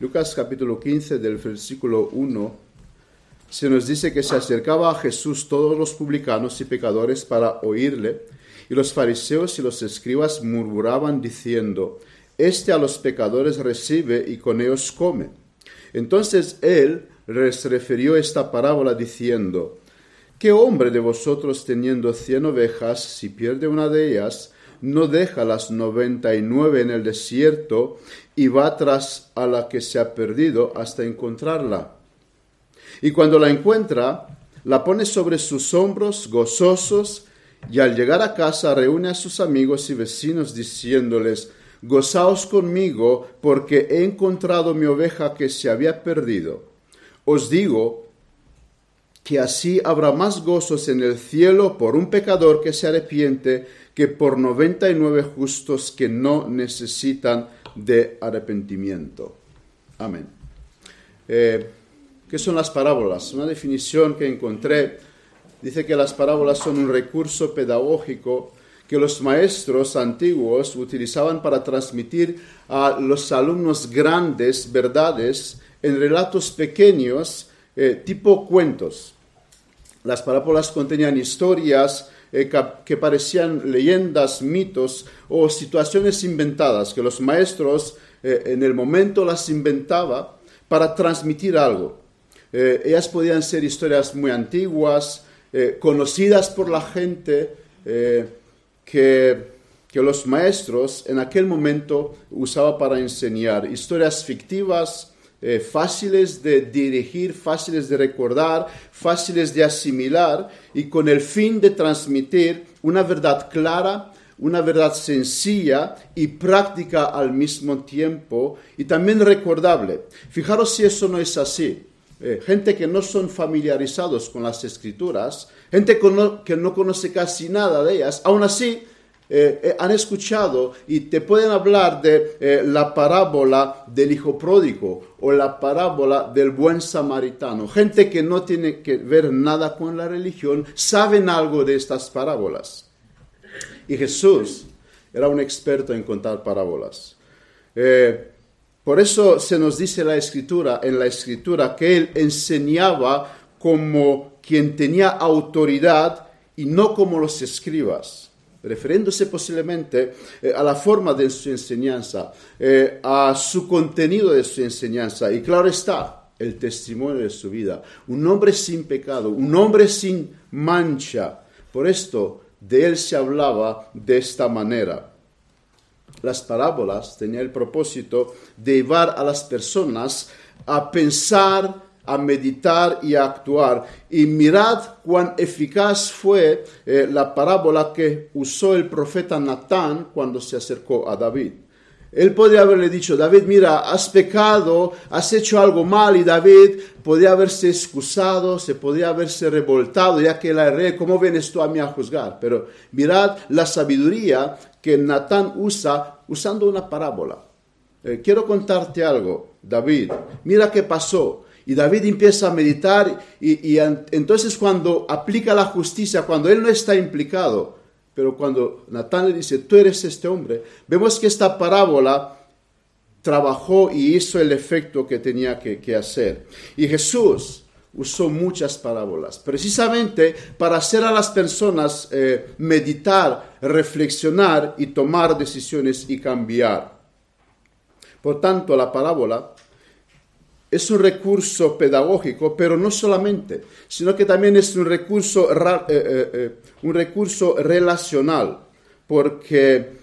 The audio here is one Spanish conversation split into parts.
Lucas capítulo 15 del versículo 1 se nos dice que se acercaba a Jesús todos los publicanos y pecadores para oírle, y los fariseos y los escribas murmuraban diciendo, Este a los pecadores recibe y con ellos come. Entonces él les refirió esta parábola diciendo, ¿Qué hombre de vosotros teniendo cien ovejas, si pierde una de ellas, no deja las noventa y nueve en el desierto y va tras a la que se ha perdido hasta encontrarla? Y cuando la encuentra, la pone sobre sus hombros gozosos y al llegar a casa reúne a sus amigos y vecinos diciéndoles, Gozaos conmigo porque he encontrado mi oveja que se había perdido. Os digo que así habrá más gozos en el cielo por un pecador que se arrepiente que por noventa y nueve justos que no necesitan de arrepentimiento. Amén. Eh, ¿Qué son las parábolas? Una definición que encontré dice que las parábolas son un recurso pedagógico que los maestros antiguos utilizaban para transmitir a los alumnos grandes verdades en relatos pequeños eh, tipo cuentos. Las parábolas contenían historias eh, que parecían leyendas, mitos o situaciones inventadas, que los maestros eh, en el momento las inventaban para transmitir algo. Eh, ellas podían ser historias muy antiguas, conocidas por la gente, que, que los maestros en aquel momento usaban para enseñar. Historias fictivas, eh, fáciles de dirigir, fáciles de recordar, fáciles de asimilar y con el fin de transmitir una verdad clara, una verdad sencilla y práctica al mismo tiempo y también recordable. Fijaros si eso no es así. Eh, gente que no son familiarizados con las escrituras, gente que no conoce casi nada de ellas, aún así eh, eh, han escuchado y te pueden hablar de eh, la parábola del hijo pródigo o la parábola del buen samaritano. Gente que no tiene que ver nada con la religión, saben algo de estas parábolas. Y Jesús era un experto en contar parábolas. por eso se nos dice la escritura, en la escritura que él enseñaba como quien tenía autoridad y no como los escribas refiriéndose posiblemente eh, a la forma de su enseñanza, eh, a su contenido de su enseñanza. Y claro está, el testimonio de su vida. Un hombre sin pecado, un hombre sin mancha. Por esto de él se hablaba de esta manera. Las parábolas tenían el propósito de llevar a las personas a pensar a meditar y a actuar. Y mirad cuán eficaz fue eh, la parábola que usó el profeta Natán cuando se acercó a David. Él podría haberle dicho, David, mira, has pecado, has hecho algo mal y David podría haberse excusado, se podría haberse revoltado, ya que era rey, ¿cómo vienes tú a mí a juzgar? Pero mirad la sabiduría que Natán usa usando una parábola. Eh, quiero contarte algo, David, mira qué pasó. Y David empieza a meditar y, entonces cuando aplica la justicia, cuando él no está implicado, pero cuando Natán le dice, tú eres este hombre, vemos que esta parábola trabajó y hizo el efecto que tenía que, hacer. Y Jesús usó muchas parábolas, precisamente para hacer a las personas eh, meditar, reflexionar y tomar decisiones y cambiar. Por tanto, la parábola es un recurso pedagógico, pero no solamente, sino que también es un recurso, eh, eh, eh, un recurso relacional, porque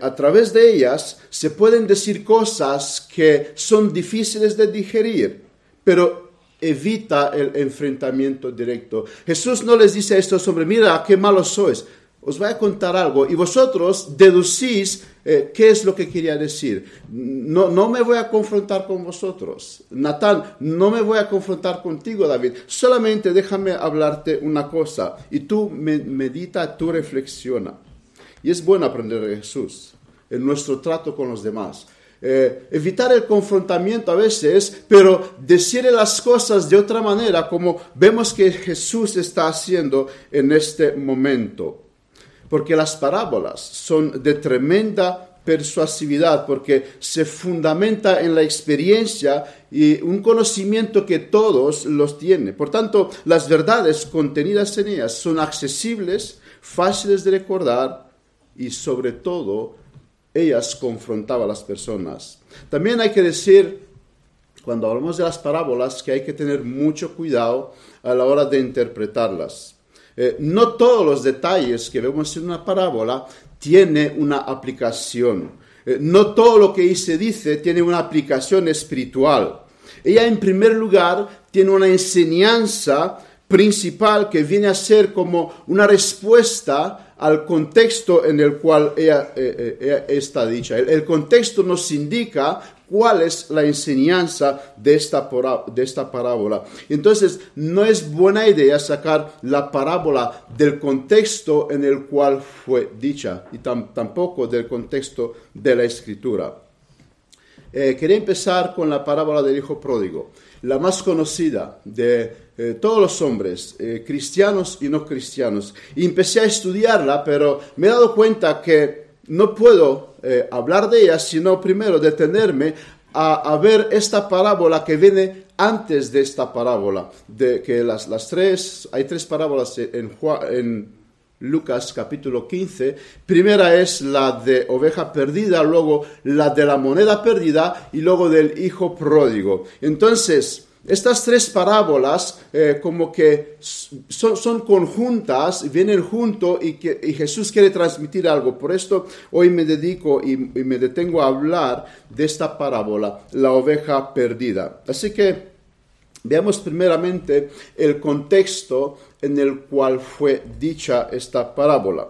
a través de ellas se pueden decir cosas que son difíciles de digerir, pero evita el enfrentamiento directo. Jesús no les dice esto sobre, mira, qué malos sois os voy a contar algo y vosotros deducís eh, qué es lo que quería decir. No, no me voy a confrontar con vosotros. Natán, no me voy a confrontar contigo, David. Solamente déjame hablarte una cosa y tú medita, tú reflexiona. Y es bueno aprender de Jesús en nuestro trato con los demás. Eh, evitar el confrontamiento a veces, pero decirle las cosas de otra manera, como vemos que Jesús está haciendo en este momento porque las parábolas son de tremenda persuasividad porque se fundamenta en la experiencia y un conocimiento que todos los tienen. Por tanto, las verdades contenidas en ellas son accesibles, fáciles de recordar y sobre todo ellas confrontaban a las personas. También hay que decir, cuando hablamos de las parábolas, que hay que tener mucho cuidado a la hora de interpretarlas. Eh, no todos los detalles que vemos en una parábola tiene una aplicación. Eh, no todo lo que ahí se dice tiene una aplicación espiritual. Ella en primer lugar tiene una enseñanza principal que viene a ser como una respuesta al contexto en el cual ella, eh, está dicha. El, contexto nos indica cuál es la enseñanza de esta, de esta parábola. Entonces, no es buena idea sacar la parábola del contexto en el cual fue dicha y tampoco del contexto de la escritura. Eh, quería empezar con la parábola del hijo pródigo, la más conocida de eh, todos los hombres, eh, cristianos y no cristianos. Y empecé a estudiarla, pero me he dado cuenta que no puedo hablar de ella, sino primero detenerme a, ver esta parábola que viene antes de esta parábola, de que las, las tres, hay tres parábolas en, en Lucas capítulo 15. Primera es la de oveja perdida, luego la de la moneda perdida y luego del hijo pródigo. Entonces, estas tres parábolas eh, como que son, conjuntas, vienen juntos y, que, Jesús quiere transmitir algo. Por esto hoy me dedico y, y me detengo a hablar de esta parábola, la oveja perdida. Así que veamos primeramente el contexto en el cual fue dicha esta parábola.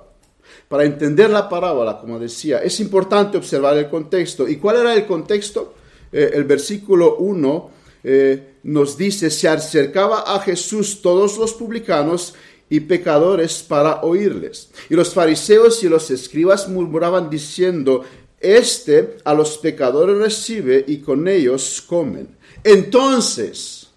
Para entender la parábola, como decía, es importante observar el contexto. ¿Y cuál era el contexto? Eh, el versículo 1 eh, nos dice, se acercaba a Jesús todos los publicanos y pecadores para oírles. Y los fariseos y los escribas murmuraban diciendo, Este a los pecadores recibe y con ellos comen. Entonces,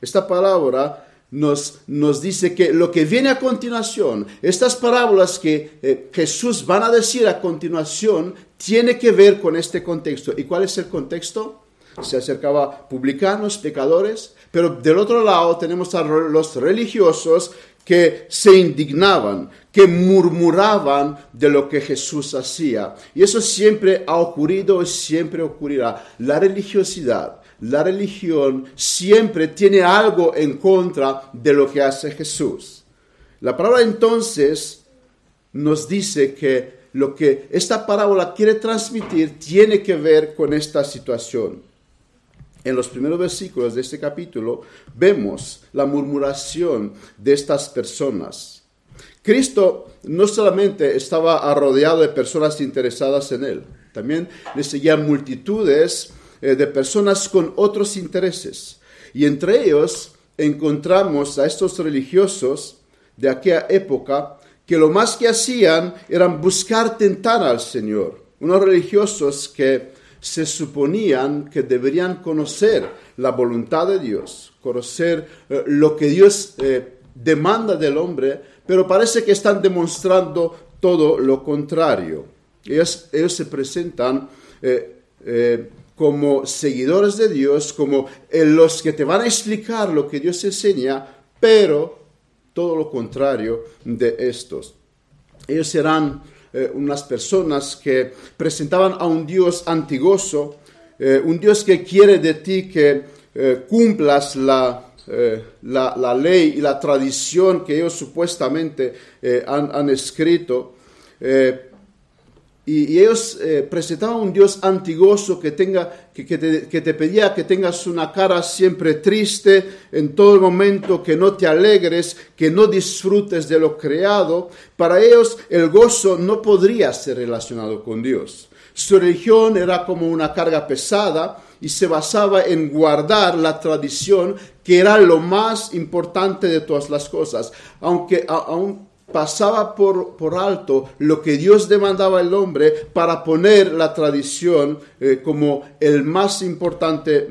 esta palabra nos, nos dice que lo que viene a continuación, estas parábolas que eh, Jesús van a decir a continuación, tiene que ver con este contexto. ¿Y cuál es el contexto? Se acercaba publicanos, pecadores, pero del otro lado tenemos a los religiosos que se indignaban, que murmuraban de lo que Jesús hacía. Y eso siempre ha ocurrido y siempre ocurrirá. La religiosidad, la religión siempre tiene algo en contra de lo que hace Jesús. La palabra entonces nos dice que lo que esta parábola quiere transmitir tiene que ver con esta situación. En los primeros versículos de este capítulo vemos la murmuración de estas personas. Cristo no solamente estaba rodeado de personas interesadas en él, también le seguían multitudes eh, de personas con otros intereses. Y entre ellos encontramos a estos religiosos de aquella época que lo más que hacían eran buscar tentar al Señor. Unos religiosos que se suponían que deberían conocer la voluntad de Dios, conocer eh, lo que Dios eh, demanda del hombre, pero parece que están demostrando todo lo contrario. Ellos, ellos se presentan como seguidores de Dios, como los que te van a explicar lo que Dios enseña, pero todo lo contrario de estos. Ellos serán eh, unas personas que presentaban a un Dios antigoso, eh, un Dios que quiere de ti que eh, cumplas la, la, ley y la tradición que ellos supuestamente han, han, escrito. Y, ellos eh, presentaban un Dios antigoso que, tenga, que, te, que, te, pedía que tengas una cara siempre triste en todo momento, que no te alegres, que no disfrutes de lo creado. Para ellos el gozo no podría ser relacionado con Dios. Su religión era como una carga pesada y se basaba en guardar la tradición que era lo más importante de todas las cosas. Aunque aún pasaba por, por, alto lo que Dios demandaba al hombre para poner la tradición eh, como el más importante,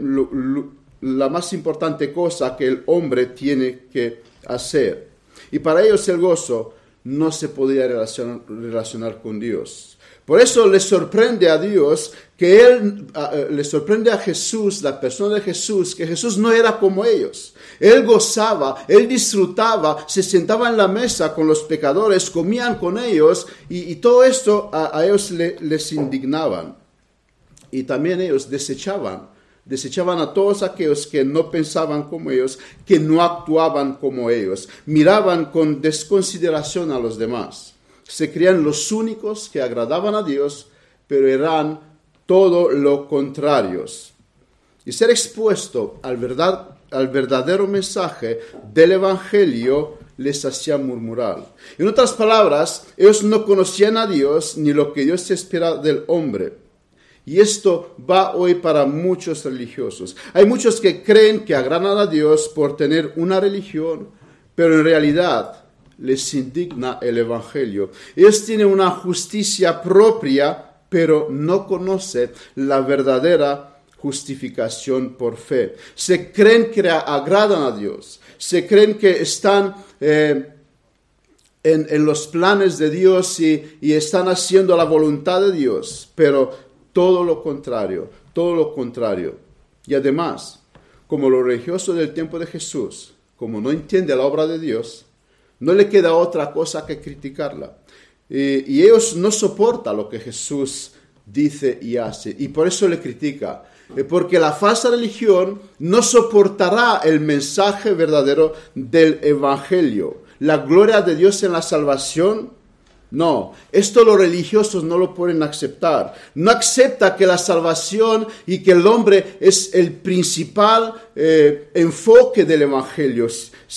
la más importante cosa que el hombre tiene que hacer. Y para ellos el gozo no se podía relacionar, con Dios. Por eso le sorprende a Dios que Él, eh, le sorprende a Jesús, la persona de Jesús, que Jesús no era como ellos. Él gozaba, Él disfrutaba, se sentaba en la mesa con los pecadores, comían con ellos y, todo esto a, ellos les indignaban. Y también ellos desechaban Desechaban a todos aquellos que no pensaban como ellos, que no actuaban como ellos, miraban con desconsideración a los demás. Se creían los únicos que agradaban a Dios, pero eran todo lo contrarios. Y ser expuesto al, verdad, al verdadero mensaje del Evangelio les hacía murmurar. En otras palabras, ellos no conocían a Dios ni lo que Dios espera del hombre. Y esto va hoy para muchos religiosos. Hay muchos que creen que agradan a Dios por tener una religión, pero en realidad les indigna el Evangelio. Ellos tienen una justicia propia, pero no conocen la verdadera justificación por fe. Se creen que agradan a Dios, se creen que están eh, en, los planes de Dios y, y están haciendo la voluntad de Dios, pero todo lo contrario, todo lo contrario. Y además, como los religiosos del tiempo de Jesús, como no entiende la obra de Dios, no le queda otra cosa que criticarla. Y, ellos no soportan lo que Jesús dice y hace, y por eso le critica. Eh, porque la falsa religión no soportará el mensaje verdadero del Evangelio. La gloria de Dios en la salvación no, esto los religiosos no lo pueden aceptar. No acepta que la salvación y que el hombre es el principal eh, enfoque del Evangelio.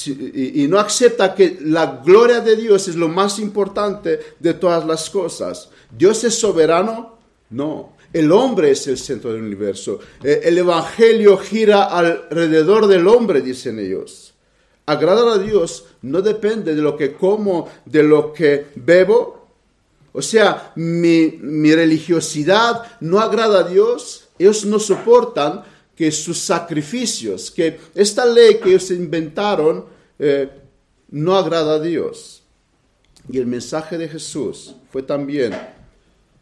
Y, no acepta que la gloria de Dios es lo más importante de todas las cosas. ¿Dios es soberano? No. El hombre es el centro del universo. Eh, el Evangelio gira alrededor del hombre, dicen ellos. Agradar a Dios no depende de lo que como, de lo que bebo. O sea, mi, religiosidad no agrada a Dios. Ellos no soportan que sus sacrificios, que esta ley que ellos inventaron, eh, no agrada a Dios. Y el mensaje de Jesús fue también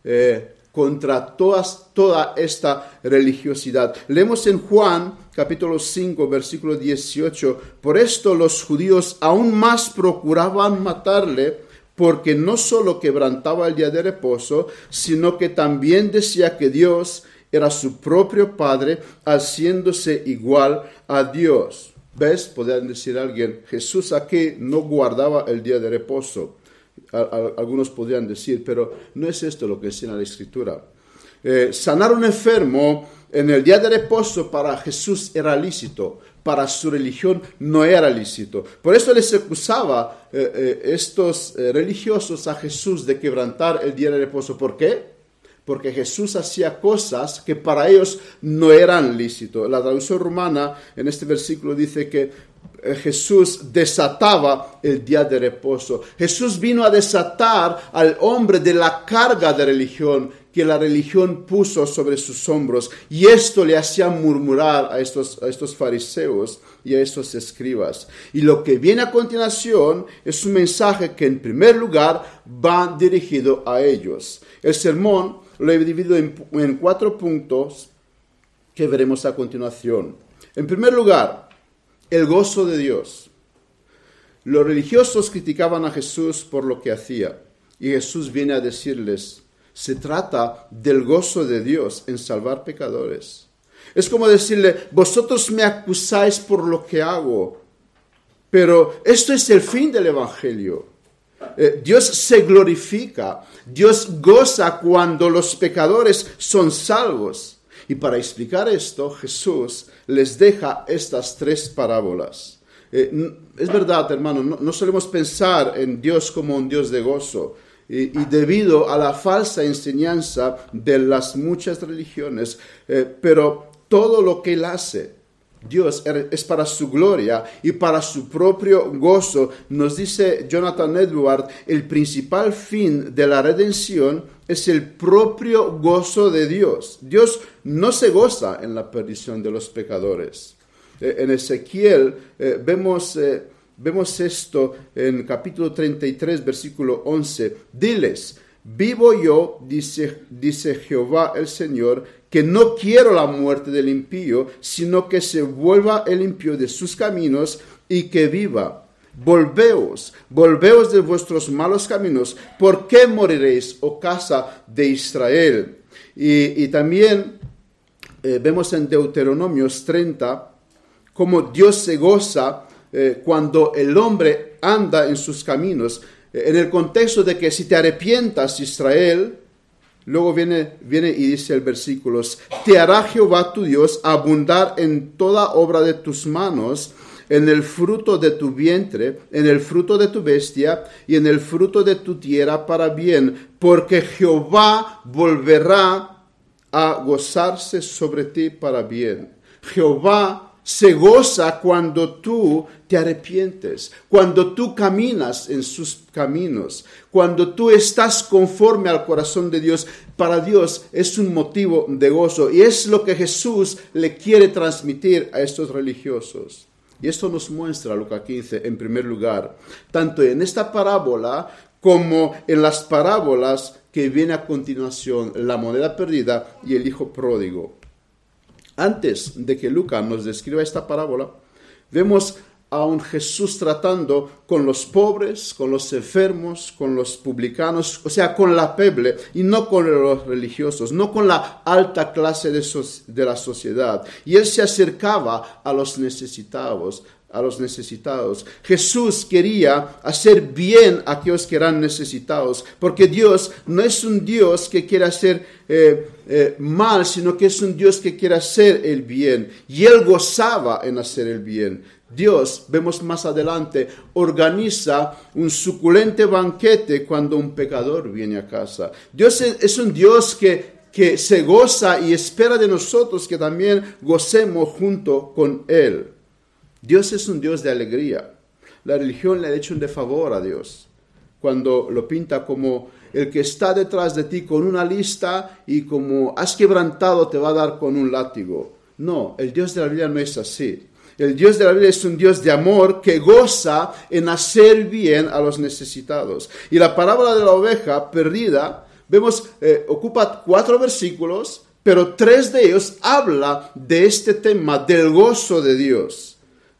eh, contra toda esta religiosidad. Leemos en Juan capítulo 5, versículo 18, por esto los judíos aún más procuraban matarle, porque no solo quebrantaba el día de reposo, sino que también decía que Dios era su propio Padre, haciéndose igual a Dios. ¿Ves? Podrían decir alguien, Jesús aquí no guardaba el día de reposo algunos podrían decir, pero no es esto lo que enseña la Escritura. Eh, sanar un enfermo en el día de reposo para Jesús era lícito, para su religión no era lícito. Por eso les acusaba eh, eh, estos religiosos a Jesús de quebrantar el día de reposo. ¿Por qué? Porque Jesús hacía cosas que para ellos no eran lícitos. La traducción romana en este versículo dice que Jesús desataba el día de reposo. Jesús vino a desatar al hombre de la carga de religión que la religión puso sobre sus hombros. Y esto le hacía murmurar a estos, a estos fariseos y a estos escribas. Y lo que viene a continuación es un mensaje que en primer lugar va dirigido a ellos. El sermón lo he dividido en, en cuatro puntos que veremos a continuación. En primer lugar, el gozo de Dios. Los religiosos criticaban a Jesús por lo que hacía y Jesús viene a decirles, se trata del gozo de Dios en salvar pecadores. Es como decirle, vosotros me acusáis por lo que hago, pero esto es el fin del Evangelio. Eh, Dios se glorifica, Dios goza cuando los pecadores son salvos. Y para explicar esto, Jesús les deja estas tres parábolas. Eh, es verdad, hermano, no, solemos pensar en Dios como un Dios de gozo. Y, debido a la falsa enseñanza de las muchas religiones, eh, pero todo lo que Él hace, Dios er, es para su gloria y para su propio gozo. Nos dice Jonathan Edward, el principal fin de la redención es el propio gozo de Dios. Dios no se goza en la perdición de los pecadores. Eh, en Ezequiel eh, vemos, eh, vemos esto en capítulo 33, versículo 11. Diles, Vivo yo, dice, dice Jehová el Señor, que no quiero la muerte del impío, sino que se vuelva el impío de sus caminos y que viva. Volveos, volveos de vuestros malos caminos. ¿Por qué moriréis, oh casa de Israel? Y, también eh, vemos en Deuteronomios 30 cómo Dios se goza eh, cuando el hombre anda en sus caminos. Eh, en el contexto de que si te arrepientas, Israel, luego viene, viene y dice el versículo, te hará Jehová tu Dios abundar en toda obra de tus manos en el fruto de tu vientre, en el fruto de tu bestia y en el fruto de tu tierra para bien, porque Jehová volverá a gozarse sobre ti para bien. Jehová se goza cuando tú te arrepientes, cuando tú caminas en sus caminos, cuando tú estás conforme al corazón de Dios. Para Dios es un motivo de gozo y es lo que Jesús le quiere transmitir a estos religiosos. Y esto nos muestra Lucas 15 en primer lugar, tanto en esta parábola como en las parábolas que viene a continuación, la moneda perdida y el hijo pródigo. Antes de que Lucas nos describa esta parábola, vemos a un Jesús tratando con los pobres, con los enfermos, con los publicanos, o sea, con la peble y no con los religiosos, no con la alta clase de, de la sociedad. Y él se acercaba a los necesitados, a los necesitados. Jesús quería hacer bien a aquellos que eran necesitados, porque Dios no es un Dios que quiere hacer eh, eh, mal, sino que es un Dios que quiere hacer el bien. Y él gozaba en hacer el bien. Dios, vemos más adelante, organiza un suculente banquete cuando un pecador viene a casa. Dios es un Dios que, que se goza y espera de nosotros que también gocemos junto con Él. Dios es un Dios de alegría. La religión le ha hecho un de favor a Dios cuando lo pinta como el que está detrás de ti con una lista y como has quebrantado te va a dar con un látigo. No, el Dios de la Biblia no es así. El Dios de la Biblia es un Dios de amor que goza en hacer bien a los necesitados. Y la parábola de la oveja perdida, vemos, eh, ocupa cuatro versículos, pero tres de ellos habla de este tema del gozo de Dios.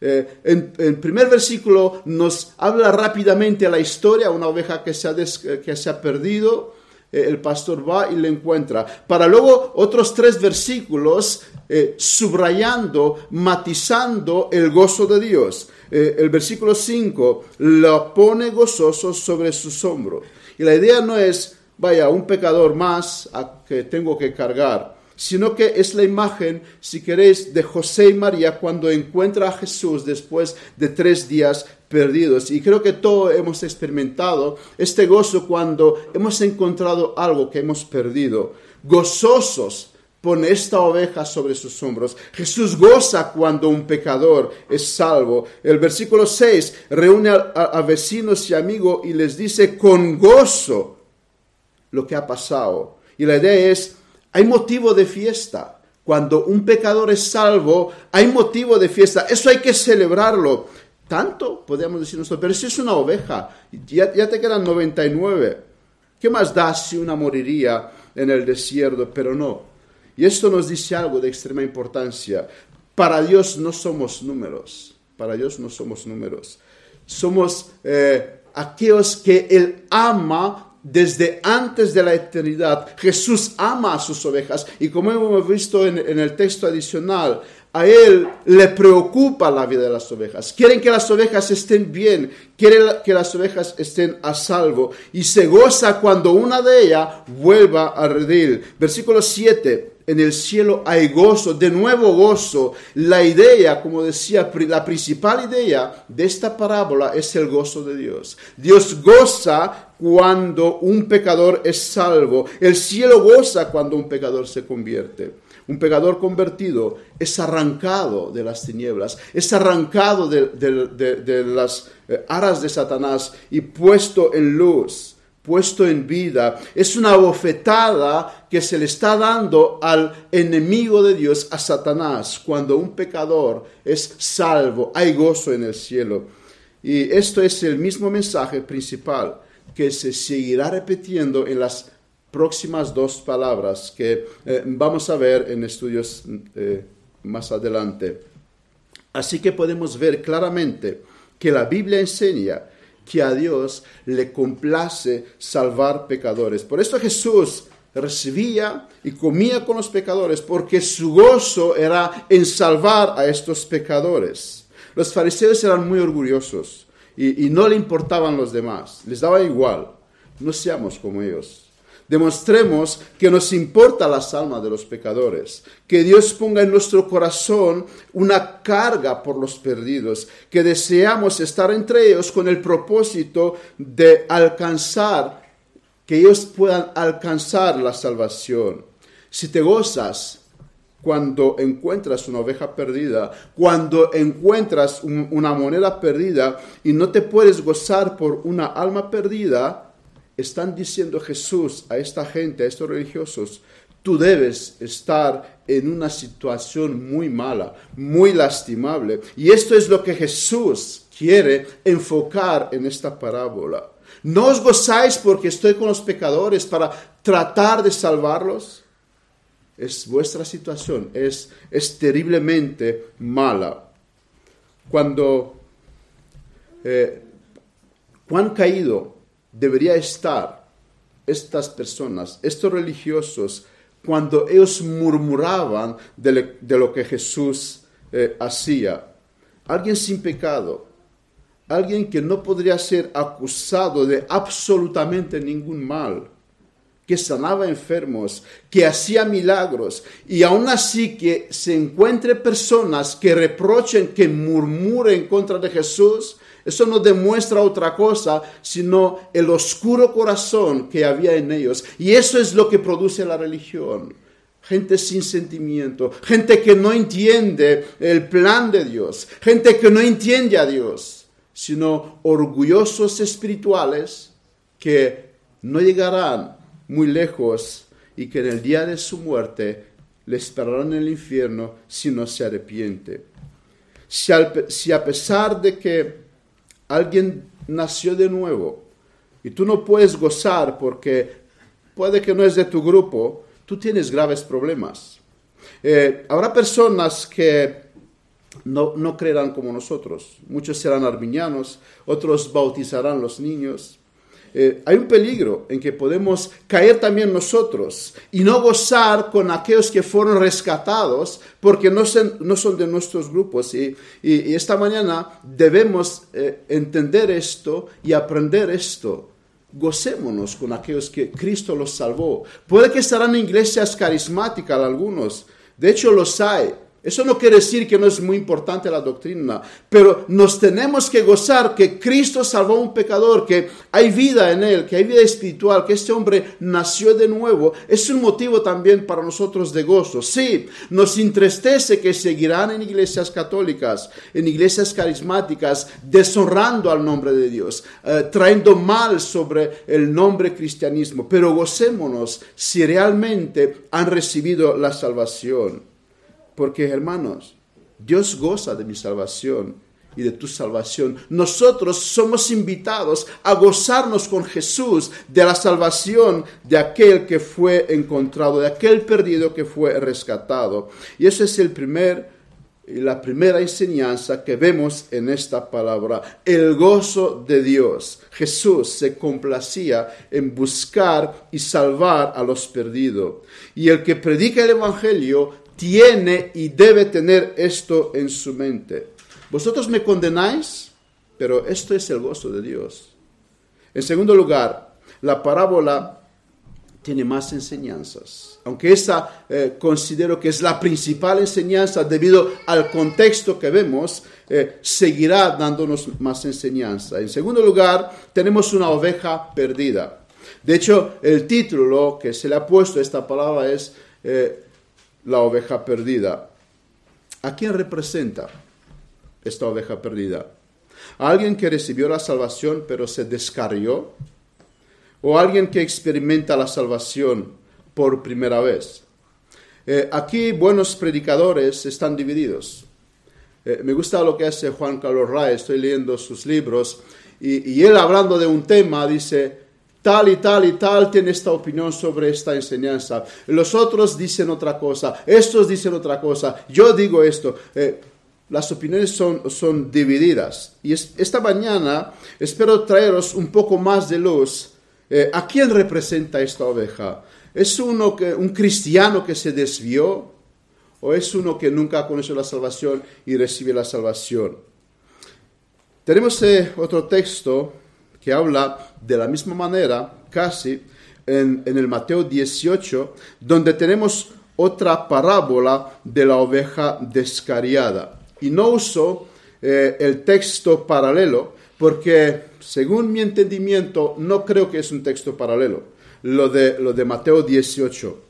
Eh, en el primer versículo nos habla rápidamente la historia, una oveja que se ha, que se ha perdido, eh, el pastor va y le encuentra. Para luego otros tres versículos eh, subrayando, matizando el gozo de Dios. Eh, el versículo 5 lo pone gozoso sobre sus hombros. Y la idea no es, vaya, un pecador más que tengo que cargar, sino que es la imagen, si queréis, de José y María cuando encuentra a Jesús después de tres días perdidos. Y creo que todos hemos experimentado este gozo cuando hemos encontrado algo que hemos perdido. Gozosos pone esta oveja sobre sus hombros. Jesús goza cuando un pecador es salvo. El versículo 6 reúne a, vecinos y amigos y les dice con gozo lo que ha pasado. Y la idea es, hay motivo de fiesta. Cuando un pecador es salvo, hay motivo de fiesta. Eso hay que celebrarlo. Tanto, podríamos decir nosotros, pero si es una oveja, ya, ya te quedan 99. ¿Qué más da si una moriría en el desierto? Pero no, y esto nos dice algo de extrema importancia. Para Dios no somos números, para Dios no somos números. Somos eh, aquellos que Él ama desde antes de la eternidad. Jesús ama a sus ovejas y como hemos visto en, el texto adicional, a Él le preocupa la vida de las ovejas. Quieren que las ovejas estén bien, quieren que las ovejas estén a salvo y se goza cuando una de ellas vuelva a redil. Versículo 7 en el cielo hay gozo, de nuevo gozo. La idea, como decía, la principal idea de esta parábola es el gozo de Dios. Dios goza cuando un pecador es salvo. El cielo goza cuando un pecador se convierte. Un pecador convertido es arrancado de las tinieblas, es arrancado de, las eh, aras de Satanás y puesto en luz puesto en vida. Es una bofetada que se le está dando al enemigo de Dios, a Satanás, cuando un pecador es salvo. Hay gozo en el cielo. Y esto es el mismo mensaje principal que se seguirá repitiendo en las próximas dos palabras que eh, vamos a ver en estudios eh, más adelante. Así que podemos ver claramente que la Biblia enseña que a Dios le complace salvar pecadores. Por eso Jesús recibía y comía con los pecadores, porque su gozo era en salvar a estos pecadores. Los fariseos eran muy orgullosos y, no le importaban los demás, les daba igual. No seamos como ellos. Demostremos que nos importa las almas de los pecadores, que Dios ponga en nuestro corazón una carga por los perdidos, que deseamos estar entre ellos con el propósito de alcanzar, que ellos puedan alcanzar la salvación. Si te gozas cuando encuentras una oveja perdida, cuando encuentras una moneda perdida y no te puedes gozar por una alma perdida, están diciendo Jesús a esta gente, a estos religiosos, tú debes estar en una situación muy mala, muy lastimable. Y esto es lo que Jesús quiere enfocar en esta parábola. ¿No os gozáis porque estoy con los pecadores para tratar de salvarlos? Es vuestra situación, es, es terriblemente mala. Cuando eh, cuán caído debería estar estas personas, estos religiosos, cuando ellos murmuraban de, lo que Jesús eh, hacía. Alguien sin pecado, alguien que no podría ser acusado de absolutamente ningún mal, que sanaba enfermos, que hacía milagros, y aún así que se encuentre personas que reprochen, que murmuren contra de Jesús, eso no demuestra otra cosa, sino el oscuro corazón que había en ellos. Y eso es lo que produce la religión. Gente sin sentimiento, gente que no entiende el plan de Dios, gente que no entiende a Dios, sino orgullosos espirituales que no llegarán muy lejos y que en el día de su muerte le esperarán en el infierno si no se arrepiente. Si, si a pesar de que alguien nació de nuevo y tú no puedes gozar porque puede que no es de tu grupo, tú tienes graves problemas. Eh, habrá personas que no, no creerán como nosotros. Muchos serán arminianos, otros bautizarán los niños. Eh, hay un peligro en que podemos caer también nosotros y no gozar con aquellos que fueron rescatados porque no son, no son de nuestros grupos. Y, y, esta mañana debemos eh, entender esto y aprender esto. Gocémonos con aquellos que Cristo los salvó. Puede que estarán en iglesias carismáticas algunos. De hecho, los hay. Eso no quiere decir que no es muy importante la doctrina, pero nos tenemos que gozar que Cristo salvó a un pecador, que hay vida en él, que hay vida espiritual, que este hombre nació de nuevo. Es un motivo también para nosotros de gozo. Sí, nos entristece que seguirán en iglesias católicas, en iglesias carismáticas, deshonrando al nombre de Dios, eh, trayendo mal sobre el nombre cristianismo, pero gocémonos si realmente han recibido la salvación. Porque hermanos, Dios goza de mi salvación y de tu salvación. Nosotros somos invitados a gozarnos con Jesús de la salvación de aquel que fue encontrado, de aquel perdido que fue rescatado. Y esa es el primer la primera enseñanza que vemos en esta palabra, el gozo de Dios. Jesús se complacía en buscar y salvar a los perdidos. Y el que predica el Evangelio tiene y debe tener esto en su mente. Vosotros me condenáis, pero esto es el gozo de Dios. En segundo lugar, la parábola tiene más enseñanzas, aunque esa eh, considero que es la principal enseñanza debido al contexto que vemos, eh, seguirá dándonos más enseñanza. En segundo lugar, tenemos una oveja perdida. De hecho, el título que se le ha puesto a esta palabra es eh, la oveja perdida. ¿A quién representa esta oveja perdida? ¿A alguien que recibió la salvación pero se descarrió? ¿O alguien que experimenta la salvación por primera vez? Eh, aquí buenos predicadores están divididos. Eh, me gusta lo que hace Juan Carlos Ray, estoy leyendo sus libros, y, y él hablando de un tema dice, tal y tal y tal tiene esta opinión sobre esta enseñanza. Los otros dicen otra cosa, estos dicen otra cosa, yo digo esto. Eh, las opiniones son, son divididas. Y esta mañana espero traeros un poco más de luz. Eh, ¿A quién representa esta oveja? ¿Es uno que, un cristiano que se desvió? ¿O es uno que nunca ha conocido la salvación y recibe la salvación? Tenemos eh, otro texto que habla de la misma manera, casi, en, el Mateo 18, donde tenemos otra parábola de la oveja descariada. Y no uso eh, el texto paralelo porque, según mi entendimiento, no creo que es un texto paralelo, lo de, lo de Mateo 18.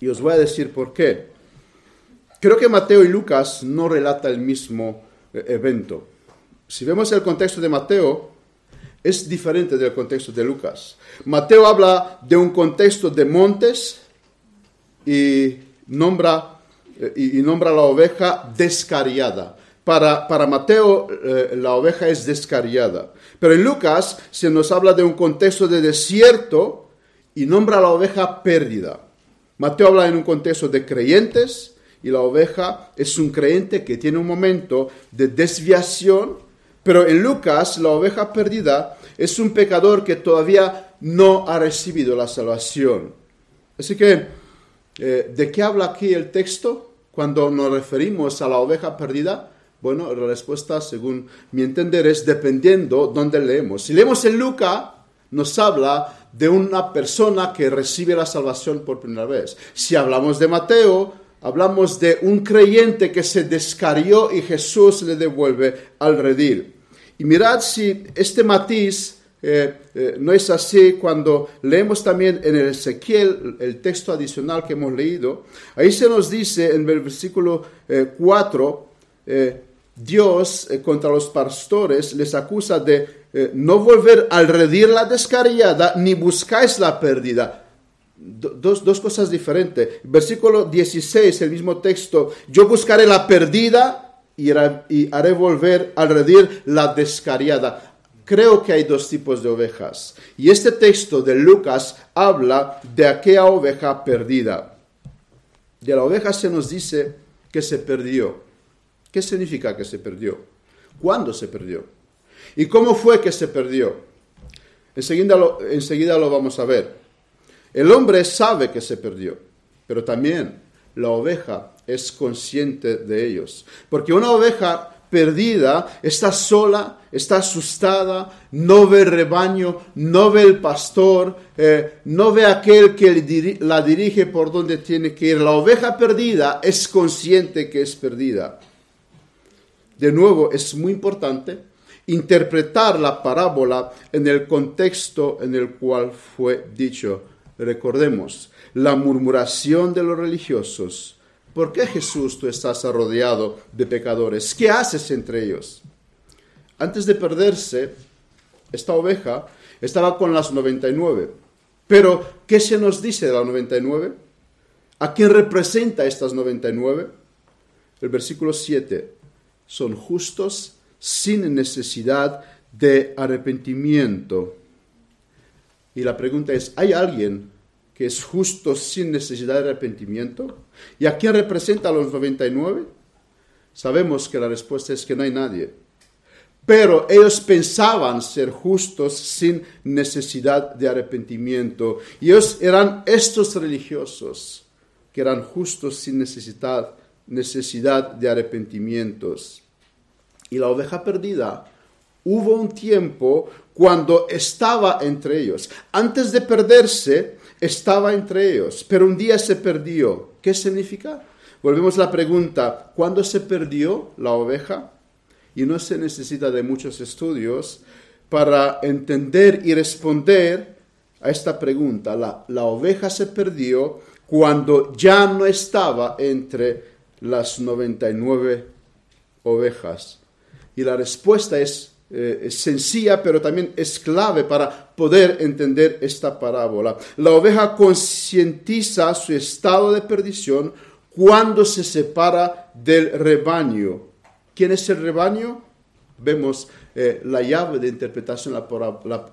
Y os voy a decir por qué. Creo que Mateo y Lucas no relatan el mismo eh, evento. Si vemos el contexto de Mateo, es diferente del contexto de Lucas. Mateo habla de un contexto de montes y nombra eh, y, nombra la oveja descariada. Para, para Mateo eh, la oveja es descariada. Pero en Lucas se nos habla de un contexto de desierto y nombra la oveja perdida. Mateo habla en un contexto de creyentes y la oveja es un creyente que tiene un momento de desviación, pero en Lucas la oveja perdida es un pecador que todavía no ha recibido la salvación. Así que, eh, ¿de qué habla aquí el texto? Cuando nos referimos a la oveja perdida, bueno, la respuesta, según mi entender, es dependiendo dónde leemos. Si leemos en Lucas, nos habla de una persona que recibe la salvación por primera vez. Si hablamos de Mateo, hablamos de un creyente que se descarió y Jesús le devuelve al redil. Y mirad si este matiz eh, eh, no es así cuando leemos también en el Ezequiel, el texto adicional que hemos leído. Ahí se nos dice en el versículo 4, eh, Dios contra los pastores les acusa de no volver al redir la descarriada ni buscáis la pérdida. Dos, dos, cosas diferentes. Versículo 16, el mismo texto, yo buscaré la perdida y, haré volver al redir la descariada creo que hay dos tipos de ovejas. Y este texto de Lucas habla de aquella oveja perdida. De la oveja se nos dice que se perdió. ¿Qué significa que se perdió? ¿Cuándo se perdió? ¿Y cómo fue que se perdió? Enseguida lo, enseguida lo vamos a ver. El hombre sabe que se perdió, pero también la oveja es consciente de ellos. Porque una oveja perdida, está sola, está asustada, no ve el rebaño, no ve el pastor, eh, no ve aquel que la dirige por donde tiene que ir. La oveja perdida es consciente que es perdida. De nuevo, es muy importante interpretar la parábola en el contexto en el cual fue dicho. Recordemos, la murmuración de los religiosos ¿Por qué Jesús tú estás rodeado de pecadores? ¿Qué haces entre ellos? Antes de perderse, esta oveja estaba con las 99. Pero, ¿qué se nos dice de las 99? ¿A quién representa estas 99? El versículo 7. Son justos sin necesidad de arrepentimiento. Y la pregunta es, ¿hay alguien que es justo sin necesidad de arrepentimiento? ¿Y a quién representa a los 99? Sabemos que la respuesta es que no hay nadie. Pero ellos pensaban ser justos sin necesidad de arrepentimiento. Y ellos eran estos religiosos que eran justos sin necesidad, necesidad de arrepentimientos. Y la oveja perdida, hubo un tiempo cuando estaba entre ellos. Antes de perderse, estaba entre ellos, pero un día se perdió. ¿Qué significa? Volvemos a la pregunta, ¿cuándo se perdió la oveja? Y no se necesita de muchos estudios para entender y responder a esta pregunta. La, la oveja se perdió cuando ya no estaba entre las 99 ovejas. Y la respuesta es eh, sencilla, pero también es clave para poder entender esta parábola. La oveja concientiza su estado de perdición cuando se separa del rebaño. ¿Quién es el rebaño? Vemos eh, la llave de interpretación a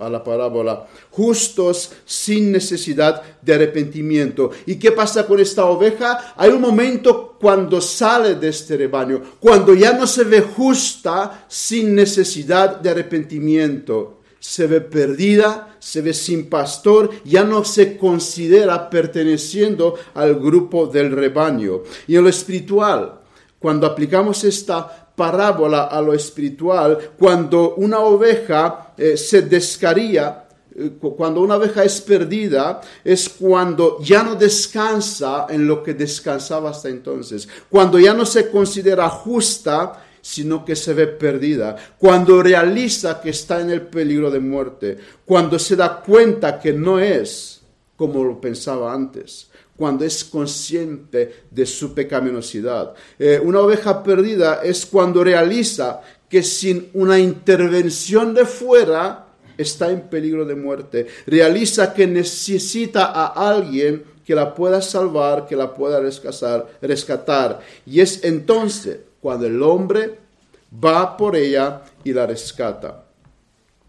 la, parábola. Justos sin necesidad de arrepentimiento. ¿Y qué pasa con esta oveja? Hay un momento cuando sale de este rebaño, cuando ya no se ve justa sin necesidad de arrepentimiento. Se ve perdida, se ve sin pastor, ya no se considera perteneciendo al grupo del rebaño. Y en lo espiritual, cuando aplicamos esta parábola a lo espiritual, cuando una oveja eh, se descaría, eh, cuando una oveja es perdida, es cuando ya no descansa en lo que descansaba hasta entonces, cuando ya no se considera justa, sino que se ve perdida, cuando realiza que está en el peligro de muerte, cuando se da cuenta que no es como lo pensaba antes, cuando es consciente de su pecaminosidad. Eh, una oveja perdida es cuando realiza que sin una intervención de fuera está en peligro de muerte. Realiza que necesita a alguien que la pueda salvar, que la pueda rescatar, rescatar. Y es entonces cuando el hombre va por ella y la rescata.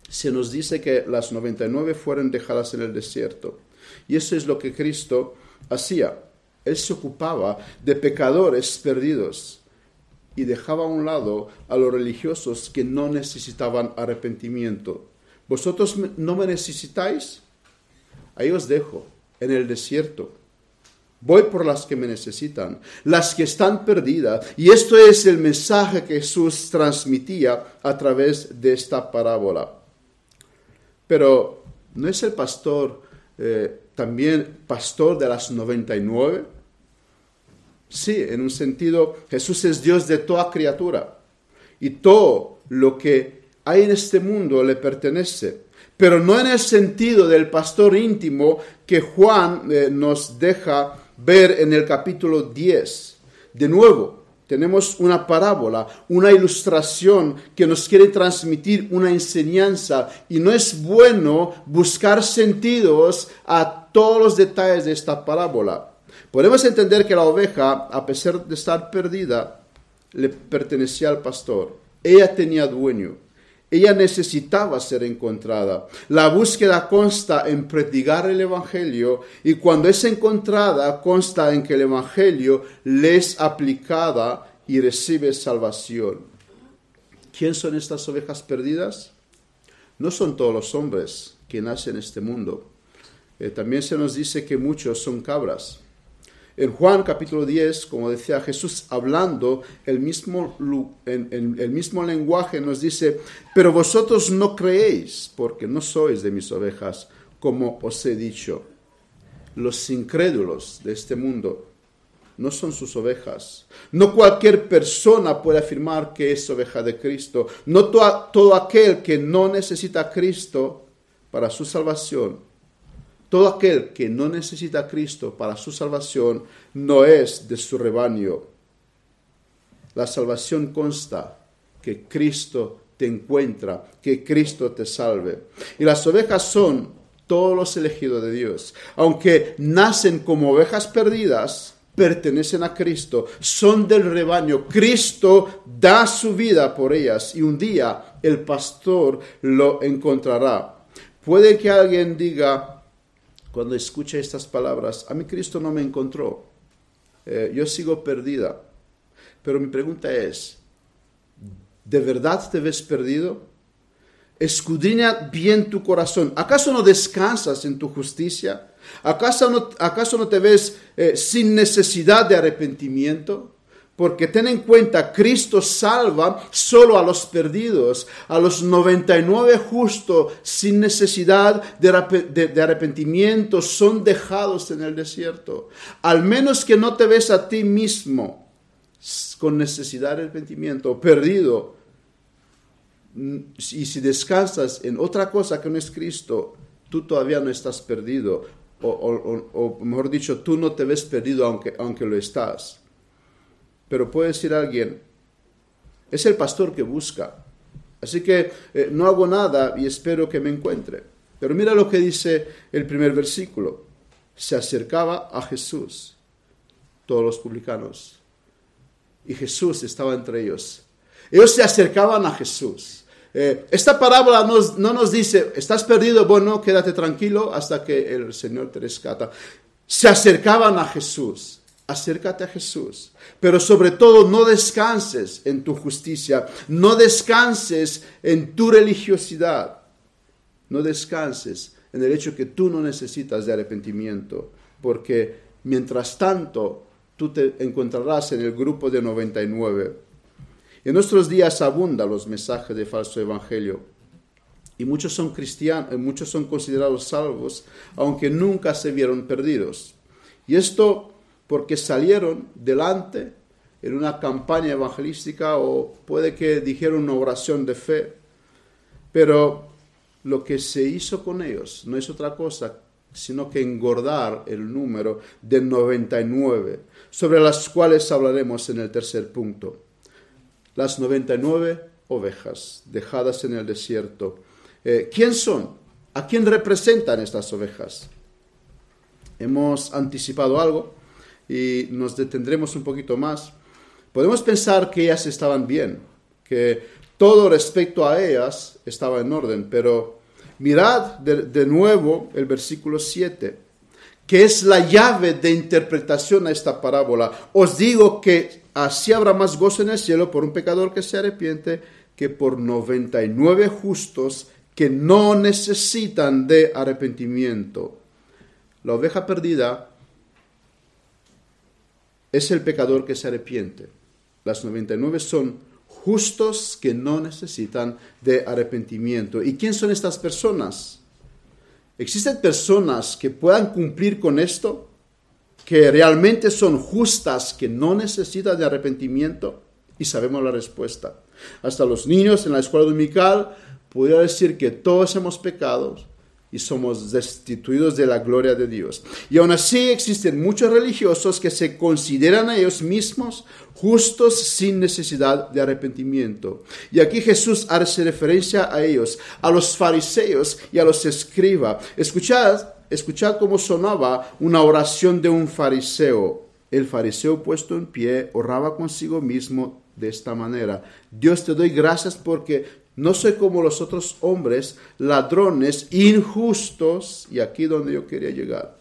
Se nos dice que las 99 fueron dejadas en el desierto. Y eso es lo que Cristo hacía. Él se ocupaba de pecadores perdidos y dejaba a un lado a los religiosos que no necesitaban arrepentimiento. ¿Vosotros no me necesitáis? Ahí os dejo, en el desierto. Voy por las que me necesitan, las que están perdidas. Y esto es el mensaje que Jesús transmitía a través de esta parábola. Pero no es el pastor eh, también pastor de las 99? Sí, en un sentido, Jesús es Dios de toda criatura y todo lo que hay en este mundo le pertenece, pero no en el sentido del pastor íntimo que Juan eh, nos deja ver en el capítulo 10. De nuevo, tenemos una parábola, una ilustración que nos quiere transmitir una enseñanza y no es bueno buscar sentidos a todos los detalles de esta parábola. Podemos entender que la oveja, a pesar de estar perdida, le pertenecía al pastor. Ella tenía dueño. Ella necesitaba ser encontrada. La búsqueda consta en predicar el Evangelio y cuando es encontrada consta en que el Evangelio le es aplicada y recibe salvación. ¿Quién son estas ovejas perdidas? No son todos los hombres que nacen en este mundo. Eh, también se nos dice que muchos son cabras. En Juan capítulo 10, como decía Jesús, hablando el mismo, en, el mismo lenguaje, nos dice, pero vosotros no creéis porque no sois de mis ovejas, como os he dicho. Los incrédulos de este mundo no son sus ovejas. No cualquier persona puede afirmar que es oveja de Cristo. No todo aquel que no necesita a Cristo para su salvación todo aquel que no necesita a Cristo para su salvación no es de su rebaño. La salvación consta que Cristo te encuentra, que Cristo te salve. Y las ovejas son todos los elegidos de Dios. Aunque nacen como ovejas perdidas, pertenecen a Cristo, son del rebaño. Cristo da su vida por ellas y un día el pastor lo encontrará. Puede que alguien diga, cuando escucha estas palabras, a mí Cristo no me encontró, eh, yo sigo perdida. Pero mi pregunta es, ¿de verdad te ves perdido? Escudriña bien tu corazón. ¿Acaso no descansas en tu justicia? ¿Acaso no, te ves eh, sin necesidad de arrepentimiento? Porque ten en cuenta, Cristo salva solo a los perdidos, a los 99 justos sin necesidad de, arrepentimiento son dejados en el desierto. Al menos que no te ves a ti mismo con necesidad de arrepentimiento, perdido. Y si descansas en otra cosa que no es Cristo, tú todavía no estás perdido. O, o mejor dicho, tú no te ves perdido aunque, aunque lo estás. Pero puede decir alguien, es el pastor que busca. Así que eh, no hago nada y espero que me encuentre. Pero mira lo que dice el primer versículo. Se acercaba a Jesús, todos los publicanos. Y Jesús estaba entre ellos. Ellos se acercaban a Jesús. Eh, esta parábola no nos dice, estás perdido, bueno, quédate tranquilo hasta que el Señor te rescata. Se acercaban a Jesús. Acércate a Jesús. Pero sobre todo no descanses en tu justicia, no descanses en tu religiosidad, no descanses en el hecho que tú no necesitas de arrepentimiento, porque mientras tanto tú te encontrarás en el grupo de 99. En nuestros días abundan los mensajes de falso evangelio y muchos son cristianos, muchos son considerados salvos, aunque nunca se vieron perdidos. Y esto porque salieron delante en una campaña evangelística o puede que dijeron una oración de fe, pero lo que se hizo con ellos no es otra cosa sino que engordar el número de 99, sobre las cuales hablaremos en el tercer punto. Las 99 ovejas dejadas en el desierto. Eh, ¿Quién son? ¿A quién representan estas ovejas? Hemos anticipado algo y nos detendremos un poquito más. Podemos pensar que ellas estaban bien, que todo respecto a ellas estaba en orden, pero mirad de, nuevo el versículo 7, que es la llave de interpretación a esta parábola. Os digo que así habrá más gozo en el cielo por un pecador que se arrepiente que por 99 justos que no necesitan de arrepentimiento. La oveja perdida es el pecador que se arrepiente. Las 99 son justos que no necesitan de arrepentimiento. ¿Y quién son estas personas? ¿Existen personas que puedan cumplir con esto? ¿Que realmente son justas, que no necesitan de arrepentimiento? Y sabemos la respuesta. Hasta los niños en la escuela dominical podría decir que todos hemos pecado y somos destituidos de la gloria de Dios. Y aún así existen muchos religiosos que se consideran a ellos mismos justos sin necesidad de arrepentimiento. Y aquí Jesús hace referencia a ellos, a los fariseos y a los escribas. Escuchad, escuchad cómo sonaba una oración de un fariseo. El fariseo puesto en pie oraba consigo mismo de esta manera. Dios te doy gracias porque no soy como los otros hombres, ladrones, injustos, y aquí donde yo quería llegar.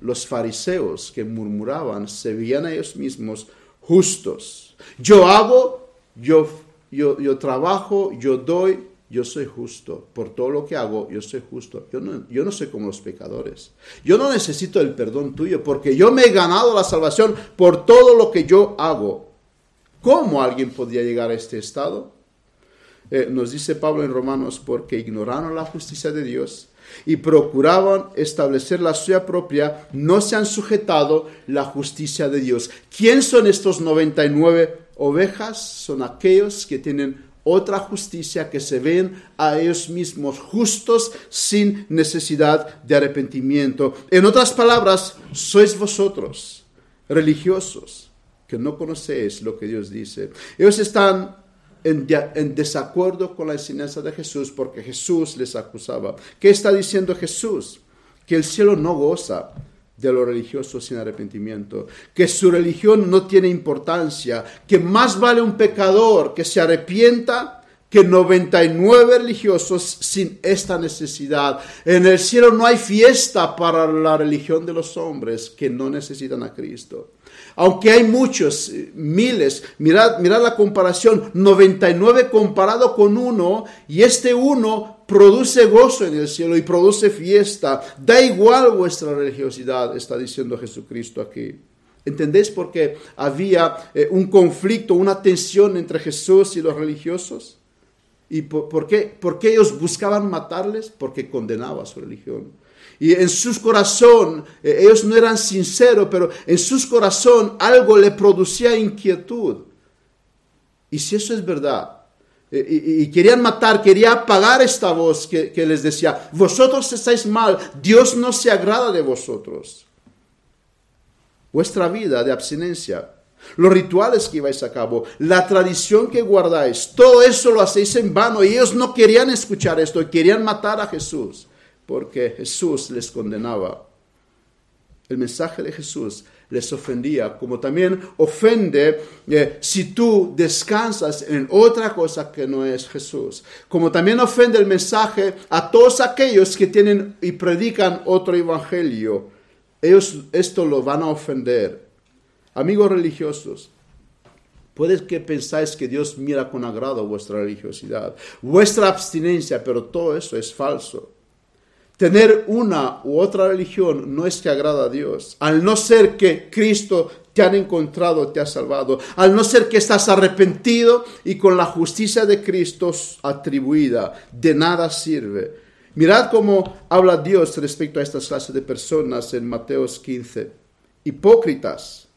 Los fariseos que murmuraban se veían a ellos mismos justos. Yo hago, yo, yo, yo trabajo, yo doy, yo soy justo. Por todo lo que hago, yo soy justo. Yo no, yo no soy como los pecadores. Yo no necesito el perdón tuyo porque yo me he ganado la salvación por todo lo que yo hago. ¿Cómo alguien podría llegar a este estado? Eh, nos dice Pablo en Romanos, porque ignoraron la justicia de Dios y procuraban establecer la suya propia, no se han sujetado la justicia de Dios. ¿Quién son estos 99 ovejas? Son aquellos que tienen otra justicia, que se ven a ellos mismos justos sin necesidad de arrepentimiento. En otras palabras, sois vosotros, religiosos, que no conocéis lo que Dios dice. Ellos están en, desacuerdo con la enseñanza de Jesús porque Jesús les acusaba. ¿Qué está diciendo Jesús? Que el cielo no goza de lo religioso sin arrepentimiento, que su religión no tiene importancia, que más vale un pecador que se arrepienta que 99 religiosos sin esta necesidad. En el cielo no hay fiesta para la religión de los hombres que no necesitan a Cristo. Aunque hay muchos, eh, miles, mirad, la comparación, 99 comparado con uno, y este uno produce gozo en el cielo y produce fiesta. Da igual vuestra religiosidad, está diciendo Jesucristo aquí. ¿Entendéis por qué había eh, un conflicto, una tensión entre Jesús y los religiosos? ¿Y por, qué, por qué ellos buscaban matarles? Porque condenaba su religión. Y en su corazón, eh, ellos no eran sinceros, pero en su corazón algo le producía inquietud. Y si eso es verdad, eh, y, querían matar, quería apagar esta voz que, que les decía, vosotros estáis mal, Dios no se agrada de vosotros. Vuestra vida de abstinencia los rituales que lleváis a cabo, la tradición que guardáis, todo eso lo hacéis en vano y ellos no querían escuchar esto, querían matar a Jesús porque Jesús les condenaba. El mensaje de Jesús les ofendía, como también ofende eh, si tú descansas en otra cosa que no es Jesús, como también ofende el mensaje a todos aquellos que tienen y predican otro evangelio. Ellos esto lo van a ofender. Amigos religiosos, Puede que pensáis que Dios mira con agrado vuestra religiosidad, vuestra abstinencia, pero todo eso es falso. Tener una u otra religión no es que agrada a Dios, al no ser que Cristo te han encontrado, te ha salvado, al no ser que estás arrepentido y con la justicia de Cristo atribuida, de nada sirve. Mirad cómo habla Dios respecto a estas clases de personas en Mateos 15. Hipócritas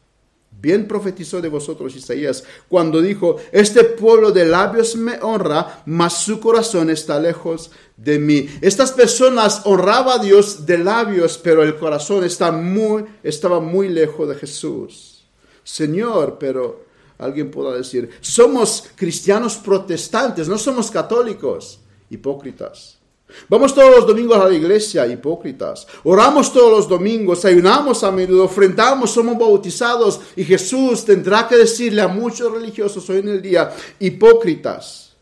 Bien profetizó de vosotros Isaías cuando dijo, este pueblo de labios me honra, mas su corazón está lejos de mí. Estas personas honraban a Dios de labios, pero el corazón está muy, estaba muy lejos de Jesús. Señor, pero alguien podrá decir, somos cristianos protestantes, no somos católicos, hipócritas. Vamos todos los domingos a la iglesia, hipócritas. Oramos todos los domingos, ayunamos a menudo, ofrendamos, somos bautizados y Jesús tendrá que decirle a muchos religiosos hoy en el día, hipócritas,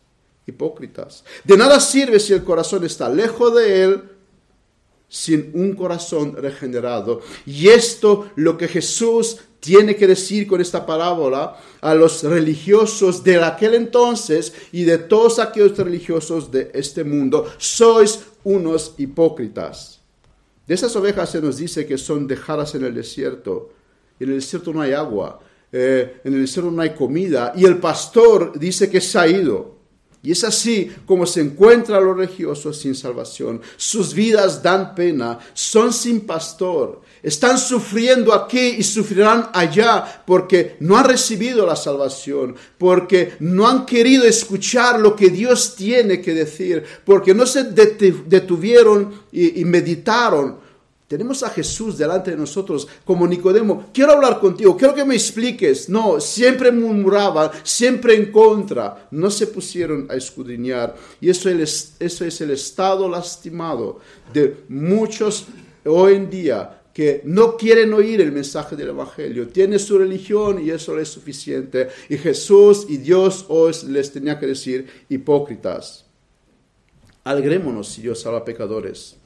hipócritas. De nada sirve si el corazón está lejos de Él sin un corazón regenerado. Y esto lo que Jesús tiene que decir con esta parábola a los religiosos de aquel entonces y de todos aquellos religiosos de este mundo. Sois unos hipócritas. De esas ovejas se nos dice que son dejadas en el desierto. En el desierto no hay agua, eh, en el desierto no hay comida y el pastor dice que se ha ido. Y es así como se encuentran los religiosos sin salvación. Sus vidas dan pena, son sin pastor, están sufriendo aquí y sufrirán allá porque no han recibido la salvación, porque no han querido escuchar lo que Dios tiene que decir, porque no se detuvieron y meditaron tenemos a Jesús delante de nosotros como Nicodemo. Quiero hablar contigo, quiero que me expliques. No, siempre murmuraban, siempre en contra. No se pusieron a escudriñar. Y eso es, eso es el estado lastimado de muchos hoy en día que no quieren oír el mensaje del Evangelio. Tienen su religión y eso es suficiente. Y Jesús y Dios hoy les tenía que decir hipócritas. Alegrémonos si Dios salva pecadores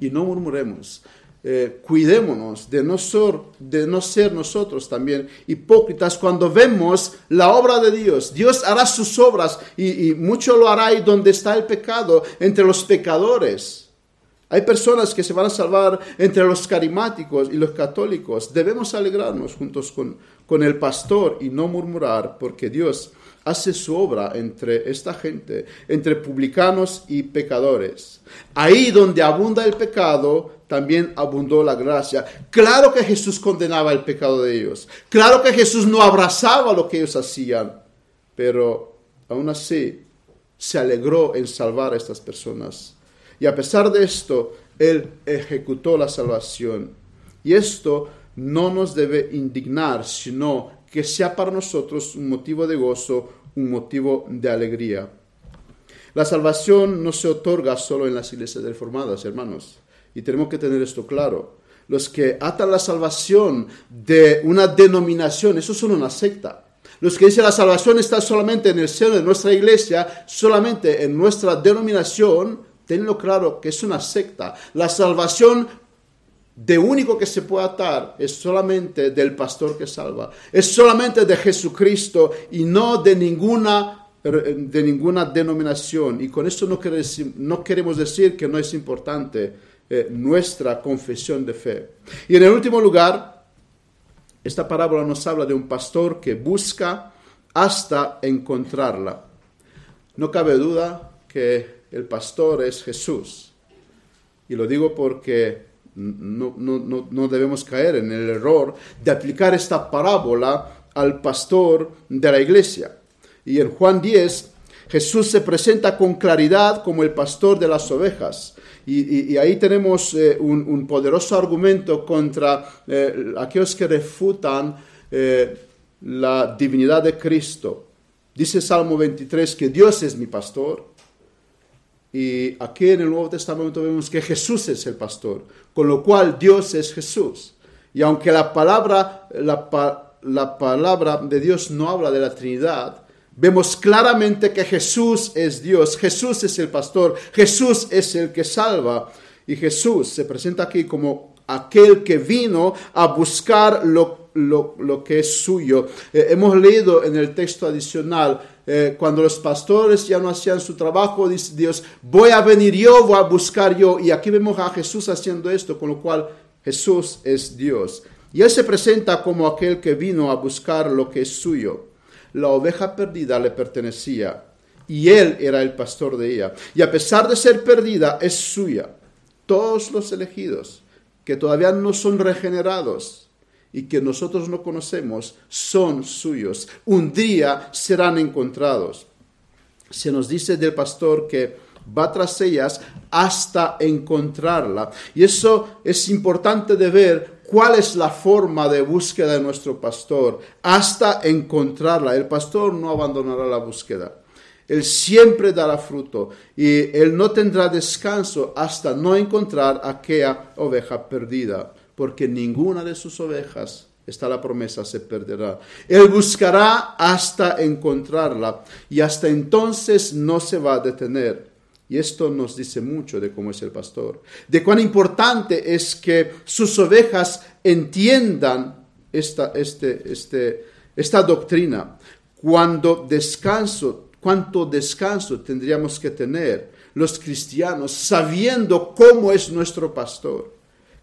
y no murmuremos. Eh, cuidémonos de no, ser, de no ser nosotros también hipócritas cuando vemos la obra de Dios. Dios hará sus obras y, mucho lo hará y donde está el pecado, entre los pecadores. Hay personas que se van a salvar entre los carismáticos y los católicos. Debemos alegrarnos juntos con, con el pastor y no murmurar, porque Dios hace su obra entre esta gente, entre publicanos y pecadores. Ahí donde abunda el pecado, también abundó la gracia. Claro que Jesús condenaba el pecado de ellos. Claro que Jesús no abrazaba lo que ellos hacían. Pero aún así se alegró en salvar a estas personas. Y a pesar de esto, Él ejecutó la salvación. Y esto no nos debe indignar, sino que sea para nosotros un motivo de gozo, un motivo de alegría. La salvación no se otorga solo en las iglesias reformadas, hermanos, y tenemos que tener esto claro. Los que atan la salvación de una denominación, eso son una secta. Los que dicen la salvación está solamente en el seno de nuestra iglesia, solamente en nuestra denominación, tenlo claro que es una secta. La salvación de único que se puede atar es solamente del pastor que salva, es solamente de Jesucristo y no de ninguna, de ninguna denominación. Y con esto no, queremos decir que no es importante eh, nuestra confesión de fe. Y en el último lugar, esta parábola nos habla de un pastor que busca hasta encontrarla. No cabe duda que el pastor es Jesús. Y lo digo porque no, no, no, debemos caer en el error de aplicar esta parábola al pastor de la iglesia. Y en Juan 10, Jesús se presenta con claridad como el pastor de las ovejas. Y, ahí tenemos eh, un, poderoso argumento contra eh, aquellos que refutan eh, la divinidad de Cristo. Dice Salmo 23 que Dios es mi pastor y aquí en el Nuevo Testamento vemos que Jesús es el pastor, con lo cual Dios es Jesús. Y aunque la palabra, la, palabra de Dios no habla de la Trinidad, vemos claramente que Jesús es Dios, Jesús es el pastor, Jesús es el que salva. Y Jesús se presenta aquí como aquel que vino a buscar lo, que es suyo. Eh, hemos leído en el texto adicional, eh, cuando los pastores ya no hacían su trabajo, dice Dios, voy a venir yo, voy a buscar yo. Y aquí vemos a Jesús haciendo esto, con lo cual Jesús es Dios. Y Él se presenta como aquel que vino a buscar lo que es suyo. La oveja perdida le pertenecía y Él era el pastor de ella. Y a pesar de ser perdida, es suya. Todos los elegidos que todavía no son regenerados y que nosotros no conocemos son suyos. Un día serán encontrados. Se nos dice del pastor que va tras ellas hasta encontrarla. Y eso es importante de ver cuál es la forma de búsqueda de nuestro pastor hasta encontrarla. El pastor no abandonará la búsqueda. Él siempre dará fruto y él no tendrá descanso hasta no encontrar aquella oveja perdida, porque ninguna de sus ovejas, está la promesa, se perderá. Él buscará hasta encontrarla y hasta entonces no se va a detener. Y esto nos dice mucho de cómo es el pastor, de cuán importante es que sus ovejas entiendan esta, este, este, esta doctrina. Cuando descanso, cuánto descanso tendríamos que tener los cristianos sabiendo cómo es nuestro pastor.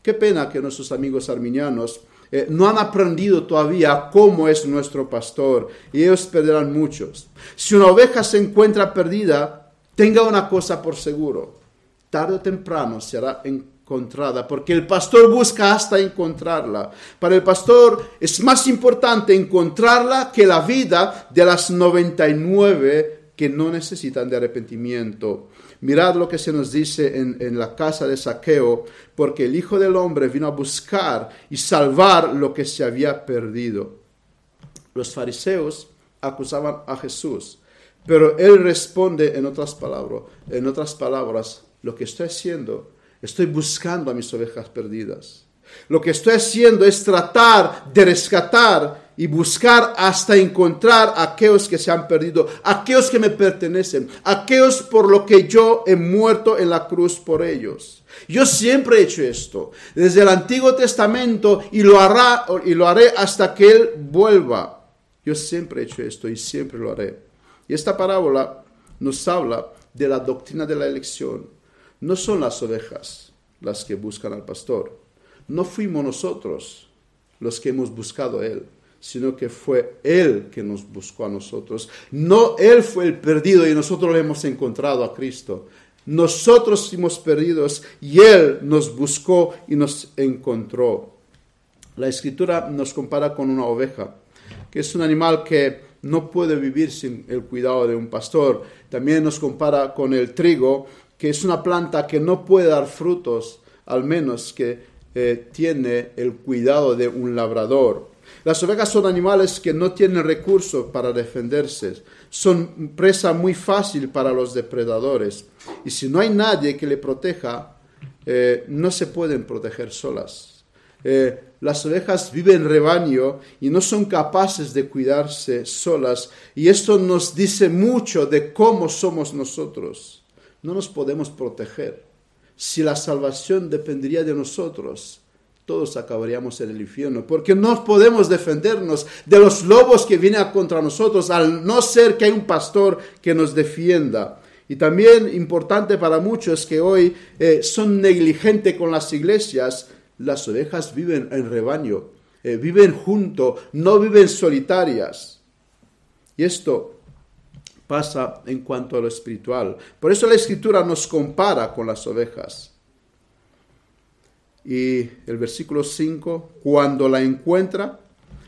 Qué pena que nuestros amigos arminianos eh, no han aprendido todavía cómo es nuestro pastor y ellos perderán muchos. Si una oveja se encuentra perdida, Tenga una cosa por seguro, tarde o temprano será encontrada, porque el pastor busca hasta encontrarla. Para el pastor es más importante encontrarla que la vida de las 99 que no necesitan de arrepentimiento. Mirad lo que se nos dice en, en, la casa de Saqueo, porque el Hijo del Hombre vino a buscar y salvar lo que se había perdido. Los fariseos acusaban a Jesús pero él responde en otras palabras, en otras palabras, lo que estoy haciendo, estoy buscando a mis ovejas perdidas. Lo que estoy haciendo es tratar de rescatar y buscar hasta encontrar a aquellos que se han perdido, aquellos que me pertenecen, aquellos por lo que yo he muerto en la cruz por ellos. Yo siempre he hecho esto, desde el Antiguo Testamento, y lo, hará, y lo haré hasta que Él vuelva. Yo siempre he hecho esto y siempre lo haré. Y esta parábola nos habla de la doctrina de la elección. No son las ovejas las que buscan al pastor. No fuimos nosotros los que hemos buscado a Él, sino que fue Él que nos buscó a nosotros. No Él fue el perdido y nosotros le hemos encontrado a Cristo. Nosotros fuimos perdidos y Él nos buscó y nos encontró. La escritura nos compara con una oveja, que es un animal que no puede vivir sin el cuidado de un pastor. También nos compara con el trigo, que es una planta que no puede dar frutos, al menos que eh, tiene el cuidado de un labrador. Las ovejas son animales que no tienen recursos para defenderse, son presa muy fácil para los depredadores y si no hay nadie que le proteja, eh, no se pueden proteger solas. Eh, las ovejas viven en rebaño y no son capaces de cuidarse solas. Y esto nos dice mucho de cómo somos nosotros. No nos podemos proteger. Si la salvación dependería de nosotros, todos acabaríamos en el infierno, porque no podemos defendernos de los lobos que vienen contra nosotros, al no ser que hay un pastor que nos defienda. Y también importante para muchos que hoy eh, son negligentes con las iglesias, las ovejas viven en rebaño, eh, viven junto, no viven solitarias. Y esto pasa en cuanto a lo espiritual. Por eso la escritura nos compara con las ovejas. Y el versículo 5, cuando la encuentra,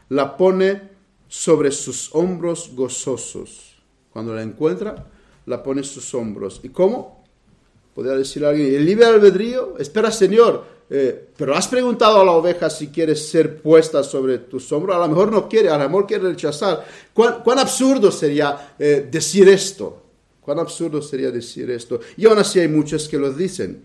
la pone sobre sus hombros gozosos. Cuando la encuentra, la pone sus hombros. ¿Y cómo? Podría decir alguien, ¿el libre albedrío? Espera, Señor, eh, pero has preguntado a la oveja si quiere ser puesta sobre tus hombros. A lo mejor no quiere, a lo mejor quiere rechazar. ¿Cuán, absurdo sería eh, decir esto? ¿Cuán absurdo sería decir esto? Y aún así hay muchos que lo dicen.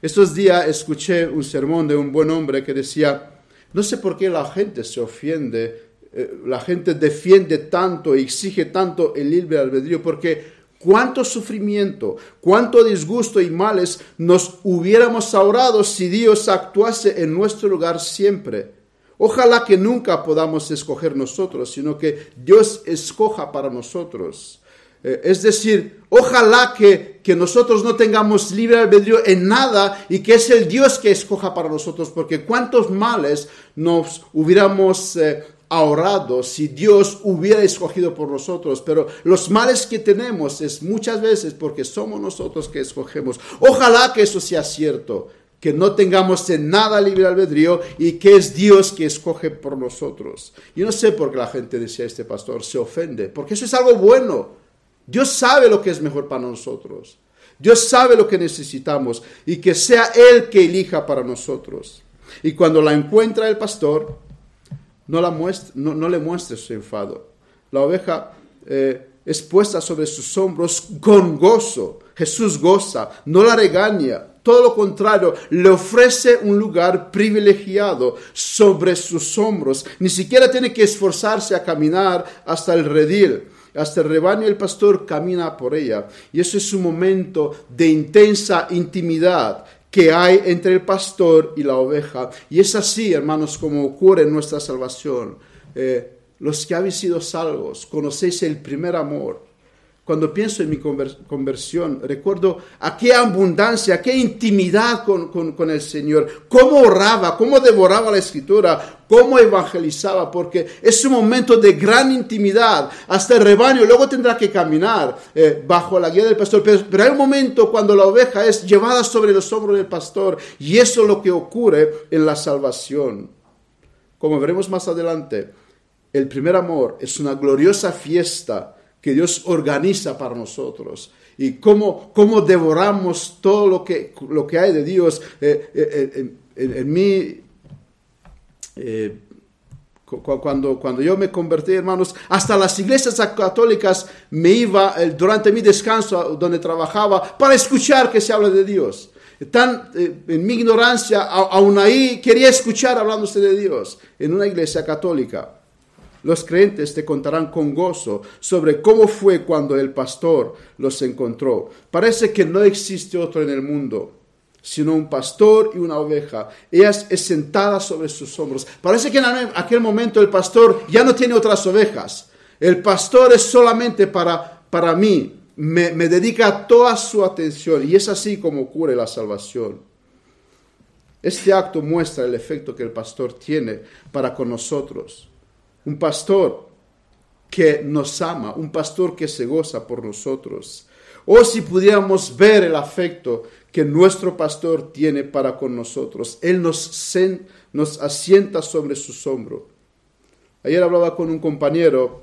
Estos días escuché un sermón de un buen hombre que decía, No sé por qué la gente se ofiende, eh, la gente defiende tanto, exige tanto el libre albedrío, porque cuánto sufrimiento, cuánto disgusto y males nos hubiéramos ahorrado si Dios actuase en nuestro lugar siempre. Ojalá que nunca podamos escoger nosotros, sino que Dios escoja para nosotros. Eh, es decir, ojalá que, que, nosotros no tengamos libre albedrío en nada y que es el Dios que escoja para nosotros, porque cuántos males nos hubiéramos eh, ahorrado si Dios hubiera escogido por nosotros, pero los males que tenemos es muchas veces porque somos nosotros que escogemos. Ojalá que eso sea cierto, que no tengamos en nada libre albedrío y que es Dios que escoge por nosotros. Yo no sé por qué la gente decía este pastor se ofende, porque eso es algo bueno. Dios sabe lo que es mejor para nosotros. Dios sabe lo que necesitamos y que sea Él que elija para nosotros. Y cuando la encuentra el pastor, no, la no, le muestre su enfado. La oveja eh, es puesta sobre sus hombros con gozo. Jesús goza, no la regaña. Todo lo contrario, le ofrece un lugar privilegiado sobre sus hombros. Ni siquiera tiene que esforzarse a caminar hasta el redil. Hasta el rebaño el pastor camina por ella. Y eso es un momento de intensa intimidad que hay entre el pastor y la oveja. Y es así, hermanos, como ocurre en nuestra salvación. Eh, los que habéis sido salvos, conocéis el primer amor. Cuando pienso en mi conversión, recuerdo aquella abundancia, qué intimidad con, el Señor, cómo oraba, cómo devoraba la escritura, cómo evangelizaba, porque es un momento de gran intimidad, hasta el rebaño, luego tendrá que caminar eh, bajo la guía del pastor, pero, pero, hay un momento cuando la oveja es llevada sobre los hombros del pastor, y eso es lo que ocurre en la salvación. Como veremos más adelante, el primer amor es una gloriosa fiesta que Dios organiza para nosotros y cómo, cómo devoramos todo lo que, lo que hay de Dios. Eh, eh, en, mí, eh, cuando, cuando yo me convertí, hermanos, hasta las iglesias católicas me iba durante mi descanso donde trabajaba para escuchar que se habla de Dios. En mi ignorancia, aún ahí quería escuchar hablándose de Dios en una iglesia católica. Los creyentes te contarán con gozo sobre cómo fue cuando el pastor los encontró. Parece que no existe otro en el mundo, sino un pastor y una oveja. Ella es sentada sobre sus hombros. Parece que en aquel momento el pastor ya no tiene otras ovejas. El pastor es solamente para, para mí. Me, me dedica toda su atención y es así como ocurre la salvación. Este acto muestra el efecto que el pastor tiene para con nosotros un pastor que nos ama, un pastor que se goza por nosotros. O si pudiéramos ver el afecto que nuestro pastor tiene para con nosotros. Él nos, asienta sobre su hombros. Ayer hablaba con un compañero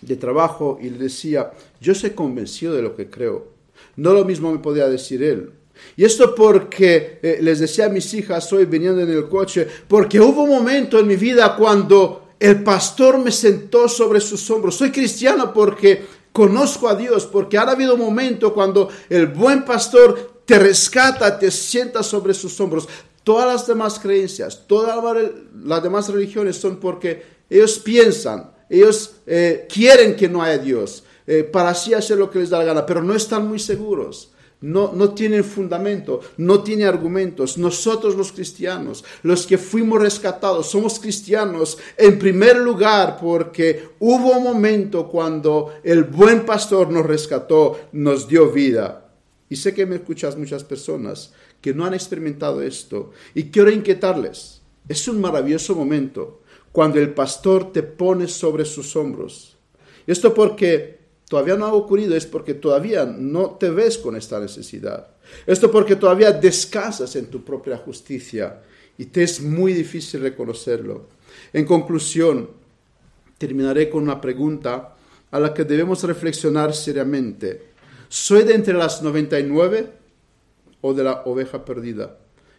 de trabajo y le decía, yo soy convencido de lo que creo. No lo mismo me podía decir él. Y esto porque eh, les decía a mis hijas hoy viniendo en el coche, porque hubo un momento en mi vida cuando el pastor me sentó sobre sus hombros. Soy cristiano porque conozco a Dios, porque ha habido un momento cuando el buen pastor te rescata, te sienta sobre sus hombros. Todas las demás creencias, todas las demás religiones son porque ellos piensan, ellos eh, quieren que no haya Dios, eh, para así hacer lo que les da la gana, pero no están muy seguros no, no tienen fundamento, no tiene argumentos. Nosotros los cristianos, los que fuimos rescatados, somos cristianos en primer lugar porque hubo un momento cuando el buen pastor nos rescató, nos dio vida. Y sé que me escuchas muchas personas que no han experimentado esto y quiero inquietarles. Es un maravilloso momento cuando el pastor te pone sobre sus hombros. Esto porque todavía no ha ocurrido es porque todavía no te ves con esta necesidad. Esto porque todavía descansas en tu propia justicia y te es muy difícil reconocerlo. En conclusión, terminaré con una pregunta a la que debemos reflexionar seriamente. ¿Soy de entre las 99 o de la oveja perdida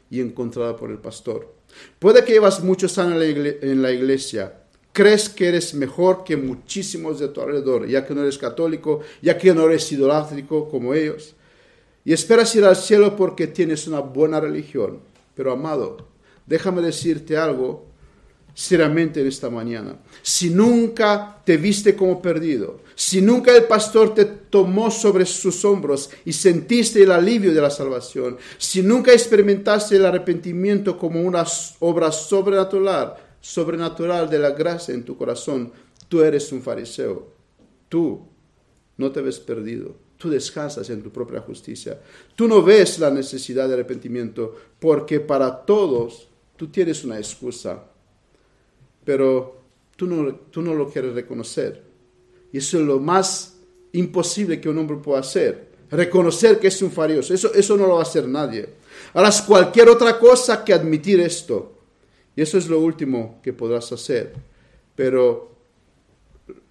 y encontrada por el pastor? Puede que llevas muchos años en la iglesia crees que eres mejor que muchísimos de tu alrededor, ya que no eres católico, ya que no eres idolátrico como ellos. Y esperas ir al cielo porque tienes una buena religión. Pero amado, déjame decirte algo, seriamente en esta mañana. Si nunca te viste como perdido, si nunca el pastor te tomó sobre sus hombros y sentiste el alivio de la salvación, si nunca experimentaste el arrepentimiento como una obra sobrenatural, sobrenatural de la gracia en tu corazón, tú eres un fariseo. Tú no te ves perdido. Tú descansas en tu propia justicia. Tú no ves la necesidad de arrepentimiento porque para todos tú tienes una excusa pero tú no, tú no lo quieres reconocer. Y eso es lo más imposible que un hombre pueda hacer. Reconocer que es un fariseo. Eso, eso no lo va a hacer nadie. Harás cualquier otra cosa que admitir esto. Y eso es lo último que podrás hacer. Pero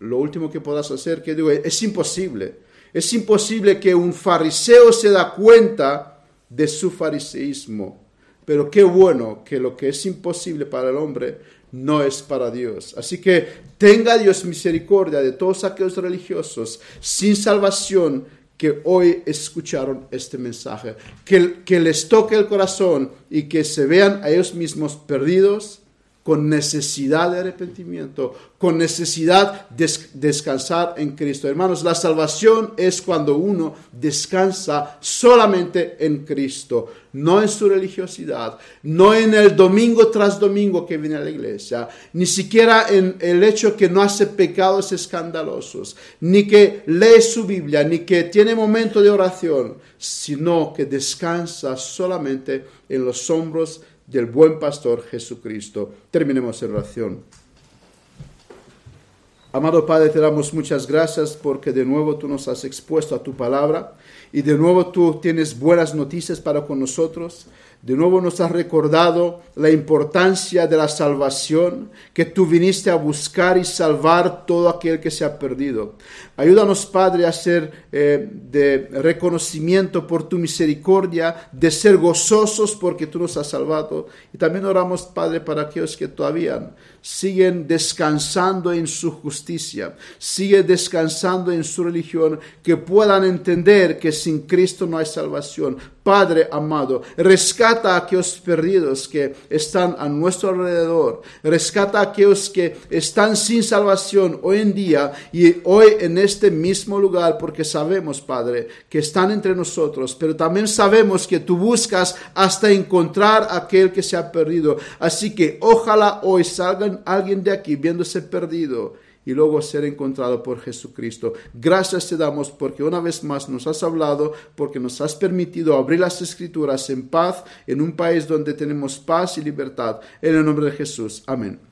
lo último que podrás hacer, que digo, es imposible. Es imposible que un fariseo se da cuenta de su fariseísmo. Pero qué bueno que lo que es imposible para el hombre no es para Dios. Así que tenga Dios misericordia de todos aquellos religiosos sin salvación que hoy escucharon este mensaje, que, que les toque el corazón y que se vean a ellos mismos perdidos con necesidad de arrepentimiento, con necesidad de descansar en Cristo. Hermanos, la salvación es cuando uno descansa solamente en Cristo, no en su religiosidad, no en el domingo tras domingo que viene a la iglesia, ni siquiera en el hecho que no hace pecados escandalosos, ni que lee su Biblia, ni que tiene momento de oración, sino que descansa solamente en los hombros del buen pastor Jesucristo. Terminemos en oración. Amado Padre, te damos muchas gracias porque de nuevo tú nos has expuesto a tu palabra y de nuevo tú tienes buenas noticias para con nosotros. De nuevo nos has recordado la importancia de la salvación, que tú viniste a buscar y salvar todo aquel que se ha perdido. Ayúdanos, Padre, a ser eh, de reconocimiento por tu misericordia, de ser gozosos porque tú nos has salvado. Y también oramos, Padre, para aquellos que todavía siguen descansando en su justicia, siguen descansando en su religión, que puedan entender que sin Cristo no hay salvación. Padre amado, rescata a aquellos perdidos que están a nuestro alrededor, rescata a aquellos que están sin salvación hoy en día y hoy en este mismo lugar, porque sabemos, Padre, que están entre nosotros, pero también sabemos que tú buscas hasta encontrar a aquel que se ha perdido. Así que ojalá hoy salgan alguien de aquí viéndose perdido y luego ser encontrado por Jesucristo. Gracias te damos porque una vez más nos has hablado, porque nos has permitido abrir las escrituras en paz en un país donde tenemos paz y libertad. En el nombre de Jesús. Amén.